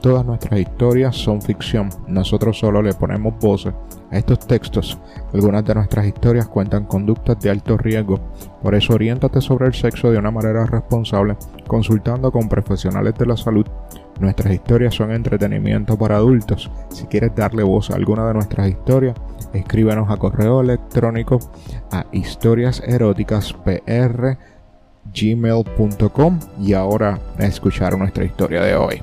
Todas nuestras historias son ficción, nosotros solo le ponemos voces a estos textos. Algunas de nuestras historias cuentan conductas de alto riesgo, por eso oriéntate sobre el sexo de una manera responsable, consultando con profesionales de la salud. Nuestras historias son entretenimiento para adultos. Si quieres darle voz a alguna de nuestras historias, escríbenos a correo electrónico a historiaseroticaspr.gmail.com y ahora a escuchar nuestra historia de hoy.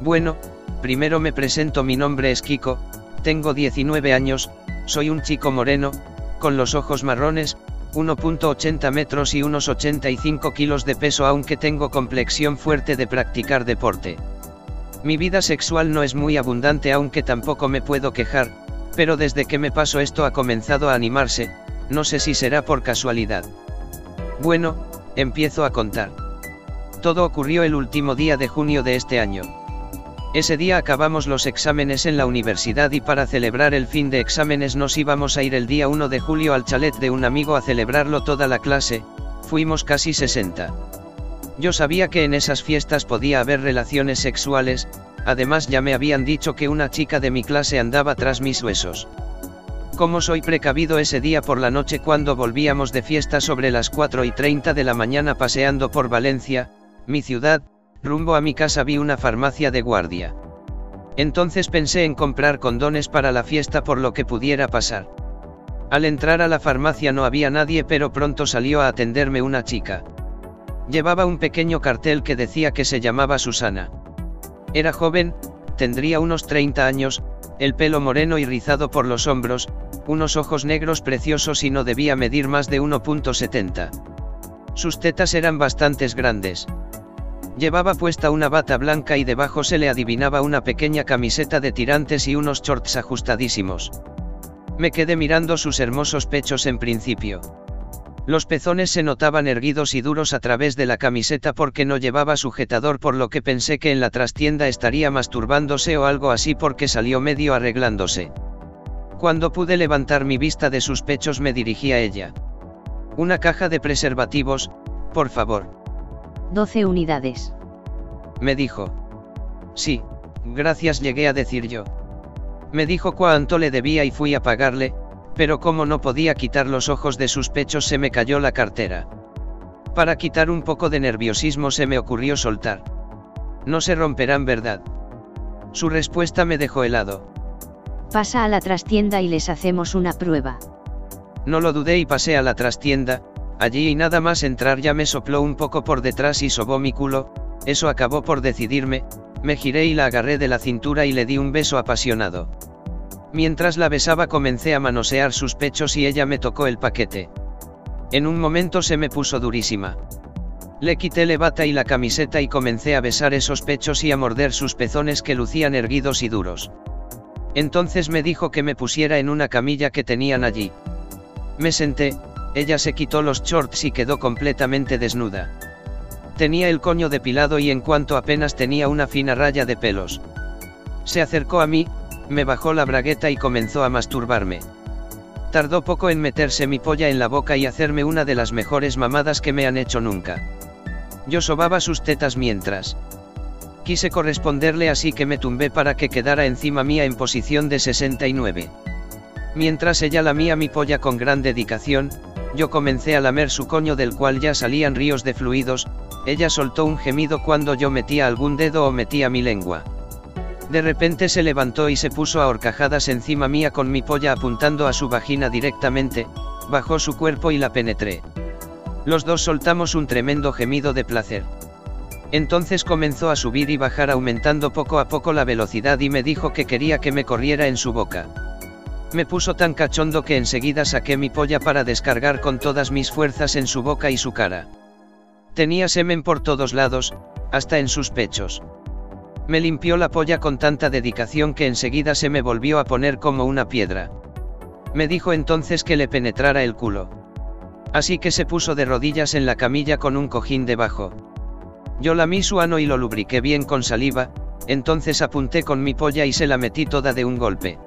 Bueno, primero me presento mi nombre es Kiko, tengo 19 años, soy un chico moreno, con los ojos marrones, 1.80 metros y unos 85 kilos de peso aunque tengo complexión fuerte de practicar deporte. Mi vida sexual no es muy abundante aunque tampoco me puedo quejar, pero desde que me pasó esto ha comenzado a animarse, no sé si será por casualidad. Bueno, empiezo a contar. Todo ocurrió el último día de junio de este año. Ese día acabamos los exámenes en la universidad y para celebrar el fin de exámenes nos íbamos a ir el día 1 de julio al chalet de un amigo a celebrarlo toda la clase, fuimos casi 60. Yo sabía que en esas fiestas podía haber relaciones sexuales, además ya me habían dicho que una chica de mi clase andaba tras mis huesos. Como soy precavido ese día por la noche cuando volvíamos de fiesta sobre las 4 y 30 de la mañana paseando por Valencia, mi ciudad, rumbo a mi casa vi una farmacia de guardia. Entonces pensé en comprar condones para la fiesta por lo que pudiera pasar. Al entrar a la farmacia no había nadie pero pronto salió a atenderme una chica. Llevaba un pequeño cartel que decía que se llamaba Susana. Era joven, tendría unos 30 años, el pelo moreno y rizado por los hombros, unos ojos negros preciosos y no debía medir más de 1.70. Sus tetas eran bastantes grandes. Llevaba puesta una bata blanca y debajo se le adivinaba una pequeña camiseta de tirantes y unos shorts ajustadísimos. Me quedé mirando sus hermosos pechos en principio. Los pezones se notaban erguidos y duros a través de la camiseta porque no llevaba sujetador por lo que pensé que en la trastienda estaría masturbándose o algo así porque salió medio arreglándose. Cuando pude levantar mi vista de sus pechos me dirigí a ella. Una caja de preservativos, por favor. 12 unidades. Me dijo. Sí, gracias llegué a decir yo. Me dijo cuánto le debía y fui a pagarle, pero como no podía quitar los ojos de sus pechos se me cayó la cartera. Para quitar un poco de nerviosismo se me ocurrió soltar. No se romperán, ¿verdad? Su respuesta me dejó helado. Pasa a la trastienda y les hacemos una prueba. No lo dudé y pasé a la trastienda, Allí y nada más entrar ya me sopló un poco por detrás y sobó mi culo, eso acabó por decidirme, me giré y la agarré de la cintura y le di un beso apasionado. Mientras la besaba comencé a manosear sus pechos y ella me tocó el paquete. En un momento se me puso durísima. Le quité la bata y la camiseta y comencé a besar esos pechos y a morder sus pezones que lucían erguidos y duros. Entonces me dijo que me pusiera en una camilla que tenían allí. Me senté, ella se quitó los shorts y quedó completamente desnuda. Tenía el coño depilado y en cuanto apenas tenía una fina raya de pelos. Se acercó a mí, me bajó la bragueta y comenzó a masturbarme. Tardó poco en meterse mi polla en la boca y hacerme una de las mejores mamadas que me han hecho nunca. Yo sobaba sus tetas mientras. Quise corresponderle así que me tumbé para que quedara encima mía en posición de 69. Mientras ella lamía mi polla con gran dedicación, yo comencé a lamer su coño del cual ya salían ríos de fluidos, ella soltó un gemido cuando yo metía algún dedo o metía mi lengua. De repente se levantó y se puso a horcajadas encima mía con mi polla apuntando a su vagina directamente, bajó su cuerpo y la penetré. Los dos soltamos un tremendo gemido de placer. Entonces comenzó a subir y bajar aumentando poco a poco la velocidad y me dijo que quería que me corriera en su boca. Me puso tan cachondo que enseguida saqué mi polla para descargar con todas mis fuerzas en su boca y su cara. Tenía semen por todos lados, hasta en sus pechos. Me limpió la polla con tanta dedicación que enseguida se me volvió a poner como una piedra. Me dijo entonces que le penetrara el culo. Así que se puso de rodillas en la camilla con un cojín debajo. Yo lamí su ano y lo lubriqué bien con saliva, entonces apunté con mi polla y se la metí toda de un golpe.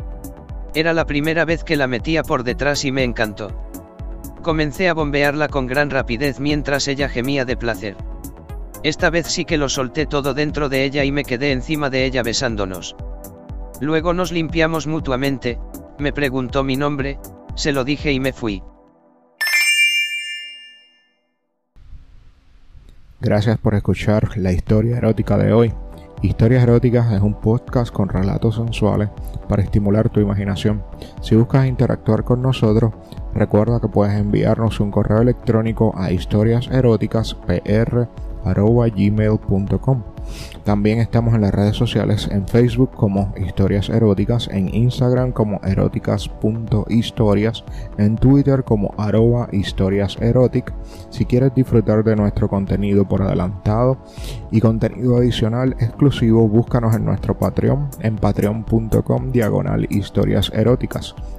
Era la primera vez que la metía por detrás y me encantó. Comencé a bombearla con gran rapidez mientras ella gemía de placer. Esta vez sí que lo solté todo dentro de ella y me quedé encima de ella besándonos. Luego nos limpiamos mutuamente, me preguntó mi nombre, se lo dije y me fui. Gracias por escuchar la historia erótica de hoy. Historias Eróticas es un podcast con relatos sensuales para estimular tu imaginación. Si buscas interactuar con nosotros, recuerda que puedes enviarnos un correo electrónico a historiaseroticaspr.gmail.com también estamos en las redes sociales en Facebook como Historias Eróticas, en Instagram como eróticas.historias, en Twitter como arroba historias. Si quieres disfrutar de nuestro contenido por adelantado y contenido adicional exclusivo, búscanos en nuestro Patreon en patreon.com diagonal historias eróticas.